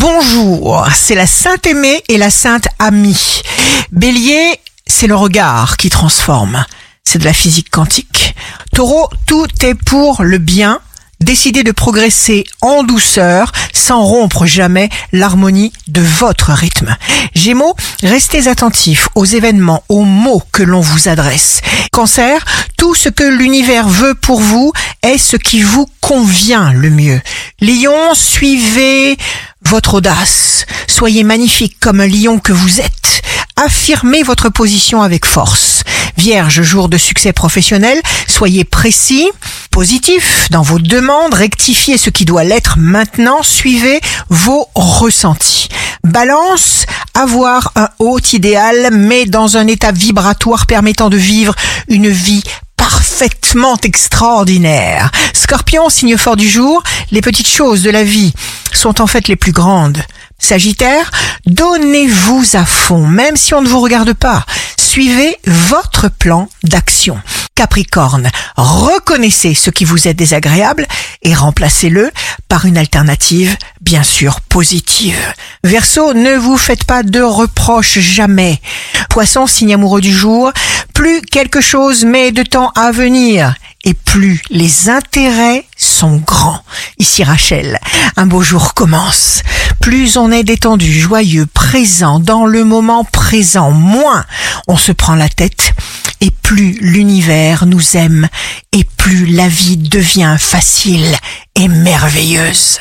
Bonjour, c'est la Sainte Aimée et la Sainte Amie. Bélier, c'est le regard qui transforme. C'est de la physique quantique. Taureau, tout est pour le bien. Décidez de progresser en douceur sans rompre jamais l'harmonie de votre rythme. Gémeaux, restez attentifs aux événements, aux mots que l'on vous adresse. Cancer, tout ce que l'univers veut pour vous est ce qui vous convient le mieux. Lion, suivez votre audace. Soyez magnifique comme un lion que vous êtes. Affirmez votre position avec force. Vierge, jour de succès professionnel, soyez précis, positif dans vos demandes, rectifiez ce qui doit l'être maintenant, suivez vos ressentis. Balance, avoir un haut idéal, mais dans un état vibratoire permettant de vivre une vie parfaitement extraordinaire. Scorpion, signe fort du jour, les petites choses de la vie sont en fait les plus grandes. Sagittaire, donnez-vous à fond, même si on ne vous regarde pas. Suivez votre plan d'action. Capricorne, reconnaissez ce qui vous est désagréable et remplacez-le par une alternative, bien sûr, positive. Verseau, ne vous faites pas de reproches jamais. Poisson, signe amoureux du jour, plus quelque chose met de temps à venir et plus les intérêts sont grands. Ici Rachel, un beau jour commence. Plus on est détendu, joyeux, présent, dans le moment présent, moins on se prend la tête et plus l'univers nous aime et plus la vie devient facile et merveilleuse.